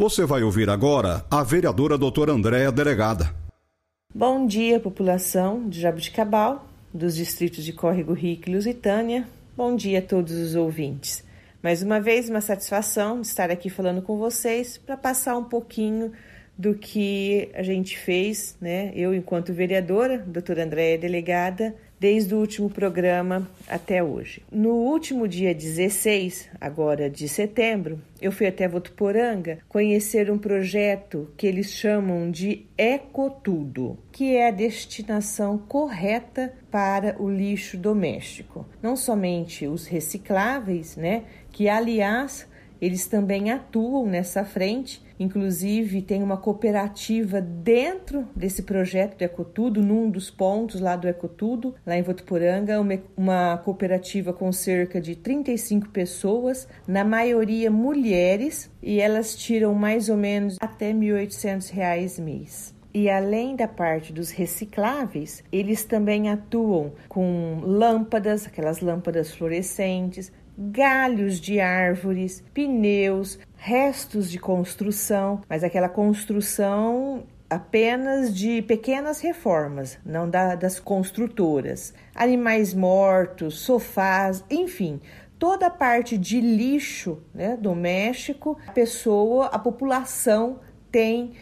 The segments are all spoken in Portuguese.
Você vai ouvir agora a vereadora doutora Andréa Delegada. Bom dia, população de Jabuticabal, dos distritos de Córrego Rico e Lusitânia. Bom dia a todos os ouvintes. Mais uma vez, uma satisfação estar aqui falando com vocês para passar um pouquinho do que a gente fez, né? Eu, enquanto vereadora, doutora Andréa Delegada, desde o último programa até hoje. No último dia 16, agora de setembro, eu fui até Votuporanga conhecer um projeto que eles chamam de Ecotudo, que é a destinação correta para o lixo doméstico. Não somente os recicláveis, né, que aliás eles também atuam nessa frente Inclusive, tem uma cooperativa dentro desse projeto do Ecotudo, num dos pontos lá do Ecotudo, lá em Votuporanga, uma, uma cooperativa com cerca de 35 pessoas, na maioria mulheres, e elas tiram mais ou menos até R$ 1.800 mês. E além da parte dos recicláveis, eles também atuam com lâmpadas, aquelas lâmpadas fluorescentes, galhos de árvores, pneus, restos de construção, mas aquela construção apenas de pequenas reformas, não da, das construtoras. Animais mortos, sofás, enfim, toda a parte de lixo né, doméstico, a pessoa, a população tem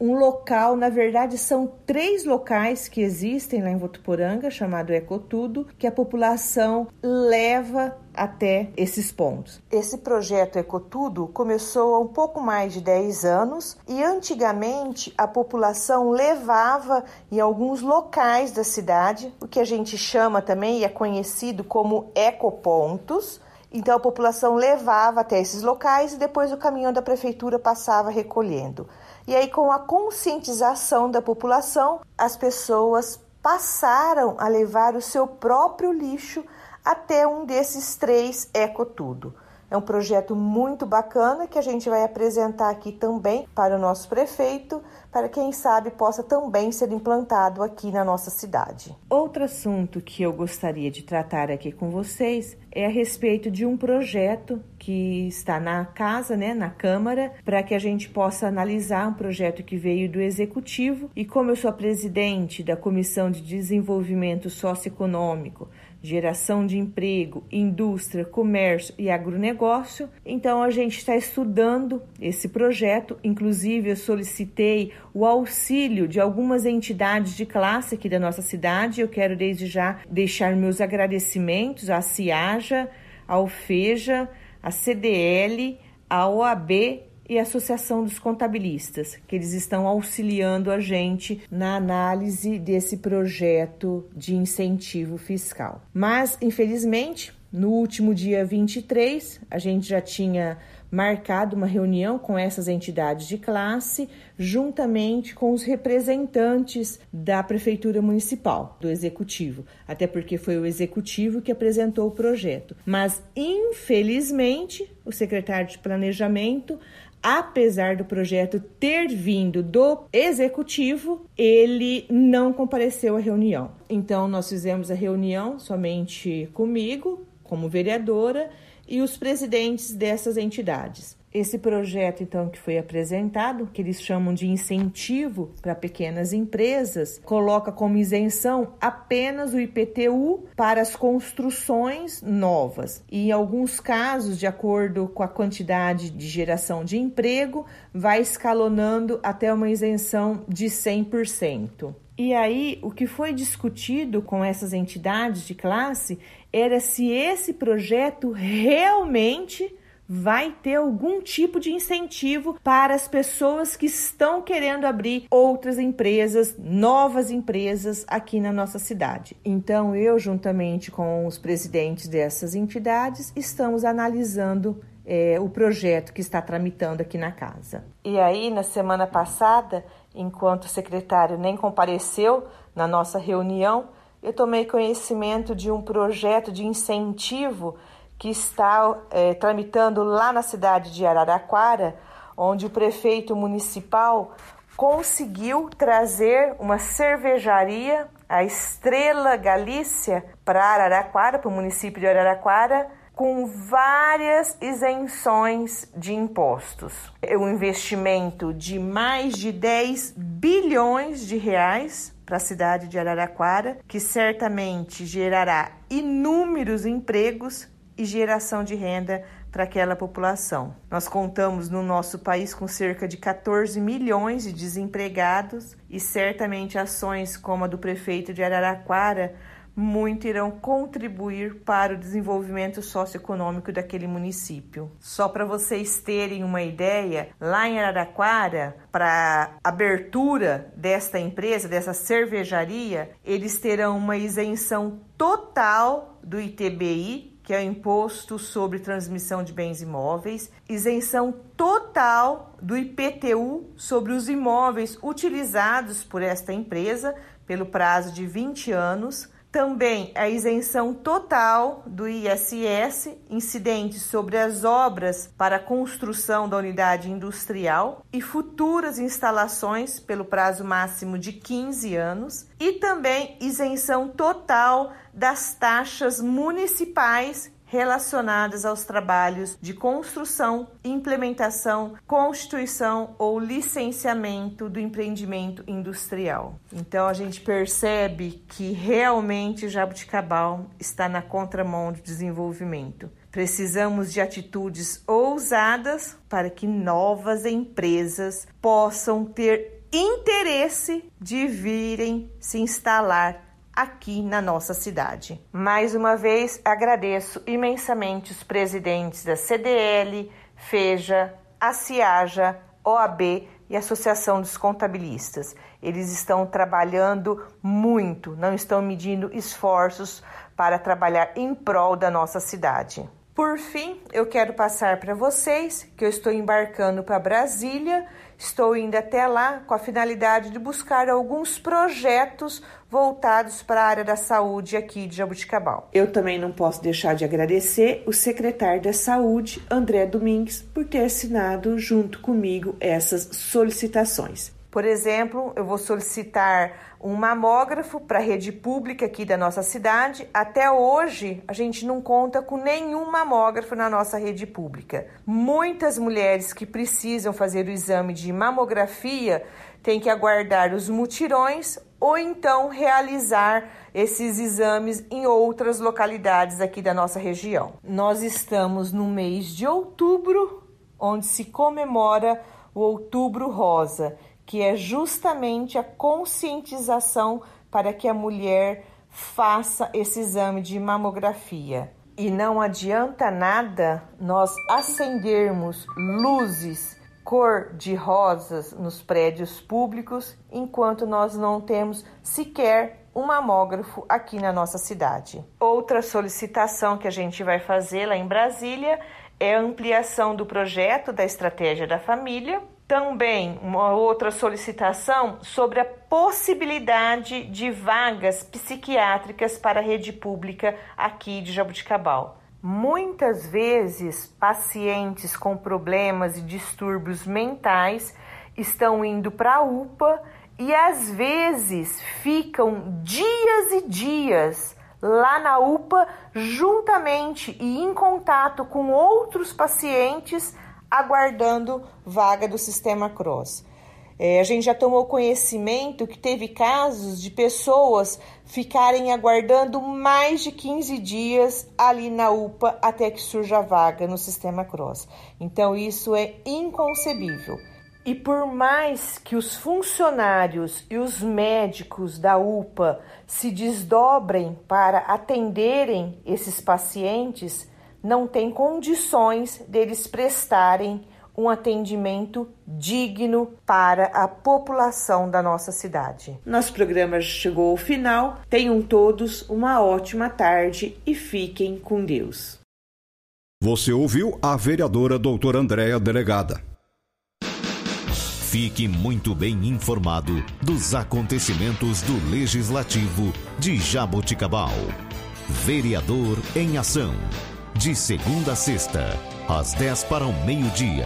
um local, na verdade são três locais que existem lá em Votuporanga, chamado Ecotudo, que a população leva até esses pontos. Esse projeto Ecotudo começou há um pouco mais de 10 anos e antigamente a população levava em alguns locais da cidade, o que a gente chama também e é conhecido como ecopontos, então a população levava até esses locais e depois o caminhão da prefeitura passava recolhendo. E aí, com a conscientização da população, as pessoas passaram a levar o seu próprio lixo até um desses três ecotudo. É um projeto muito bacana que a gente vai apresentar aqui também para o nosso prefeito, para quem sabe possa também ser implantado aqui na nossa cidade. Outro assunto que eu gostaria de tratar aqui com vocês é a respeito de um projeto que está na casa, né, na Câmara, para que a gente possa analisar um projeto que veio do Executivo. E como eu sou a presidente da Comissão de Desenvolvimento Socioeconômico, geração de emprego, indústria, comércio e agronegócio. Então a gente está estudando esse projeto. Inclusive, eu solicitei o auxílio de algumas entidades de classe aqui da nossa cidade. Eu quero desde já deixar meus agradecimentos à CIAJA, ao FEJA, à CDL, à OAB e a Associação dos Contabilistas, que eles estão auxiliando a gente na análise desse projeto de incentivo fiscal. Mas, infelizmente, no último dia 23, a gente já tinha marcado uma reunião com essas entidades de classe, juntamente com os representantes da Prefeitura Municipal, do Executivo, até porque foi o Executivo que apresentou o projeto. Mas, infelizmente, o secretário de Planejamento apesar do projeto ter vindo do executivo, ele não compareceu à reunião. Então, nós fizemos a reunião somente comigo, como vereadora, e os presidentes dessas entidades. Esse projeto, então, que foi apresentado, que eles chamam de incentivo para pequenas empresas, coloca como isenção apenas o IPTU para as construções novas. E, em alguns casos, de acordo com a quantidade de geração de emprego, vai escalonando até uma isenção de 100%. E aí, o que foi discutido com essas entidades de classe era se esse projeto realmente vai ter algum tipo de incentivo para as pessoas que estão querendo abrir outras empresas, novas empresas aqui na nossa cidade. Então, eu, juntamente com os presidentes dessas entidades, estamos analisando é, o projeto que está tramitando aqui na casa. E aí, na semana passada, enquanto o secretário nem compareceu na nossa reunião, eu tomei conhecimento de um projeto de incentivo que está é, tramitando lá na cidade de Araraquara, onde o prefeito municipal conseguiu trazer uma cervejaria, a Estrela Galícia, para Araraquara, para o município de Araraquara, com várias isenções de impostos. É um investimento de mais de 10 bilhões de reais para a cidade de Araraquara, que certamente gerará inúmeros empregos e geração de renda para aquela população. Nós contamos no nosso país com cerca de 14 milhões de desempregados e certamente ações como a do prefeito de Araraquara muito irão contribuir para o desenvolvimento socioeconômico daquele município. Só para vocês terem uma ideia, lá em Araraquara, para abertura desta empresa, dessa cervejaria, eles terão uma isenção total do ITBI que é o Imposto sobre Transmissão de Bens Imóveis, isenção total do IPTU sobre os imóveis utilizados por esta empresa pelo prazo de 20 anos, também a isenção total do ISS incidente sobre as obras para construção da unidade industrial e futuras instalações pelo prazo máximo de 15 anos, e também isenção total das taxas municipais relacionadas aos trabalhos de construção, implementação, constituição ou licenciamento do empreendimento industrial. Então a gente percebe que realmente Jabuticabal está na contramão do desenvolvimento. Precisamos de atitudes ousadas para que novas empresas possam ter interesse de virem se instalar aqui na nossa cidade. Mais uma vez, agradeço imensamente os presidentes da CDL, FEJA, a CIAJA, OAB e Associação dos Contabilistas. Eles estão trabalhando muito, não estão medindo esforços para trabalhar em prol da nossa cidade. Por fim, eu quero passar para vocês que eu estou embarcando para Brasília Estou indo até lá com a finalidade de buscar alguns projetos voltados para a área da saúde aqui de Jabuticabal. Eu também não posso deixar de agradecer o secretário da Saúde, André Domingues, por ter assinado junto comigo essas solicitações. Por exemplo, eu vou solicitar um mamógrafo para a rede pública aqui da nossa cidade. Até hoje, a gente não conta com nenhum mamógrafo na nossa rede pública. Muitas mulheres que precisam fazer o exame de mamografia têm que aguardar os mutirões ou então realizar esses exames em outras localidades aqui da nossa região. Nós estamos no mês de outubro, onde se comemora o Outubro Rosa que é justamente a conscientização para que a mulher faça esse exame de mamografia. E não adianta nada nós acendermos luzes cor de rosas nos prédios públicos enquanto nós não temos sequer um mamógrafo aqui na nossa cidade. Outra solicitação que a gente vai fazer lá em Brasília é a ampliação do projeto da estratégia da família também uma outra solicitação sobre a possibilidade de vagas psiquiátricas para a rede pública aqui de Jabuticabal. Muitas vezes, pacientes com problemas e distúrbios mentais estão indo para a UPA e às vezes ficam dias e dias lá na UPA, juntamente e em contato com outros pacientes aguardando vaga do sistema Cross. É, a gente já tomou conhecimento que teve casos de pessoas ficarem aguardando mais de 15 dias ali na UPA até que surja a vaga no sistema Cross. Então, isso é inconcebível. E por mais que os funcionários e os médicos da UPA se desdobrem para atenderem esses pacientes, não tem condições deles prestarem um atendimento digno para a população da nossa cidade. Nosso programa chegou ao final. Tenham todos uma ótima tarde e fiquem com Deus. Você ouviu a vereadora doutora Andréa Delegada. Fique muito bem informado dos acontecimentos do Legislativo de Jaboticabal. Vereador em Ação. De segunda a sexta, às 10 para o meio-dia.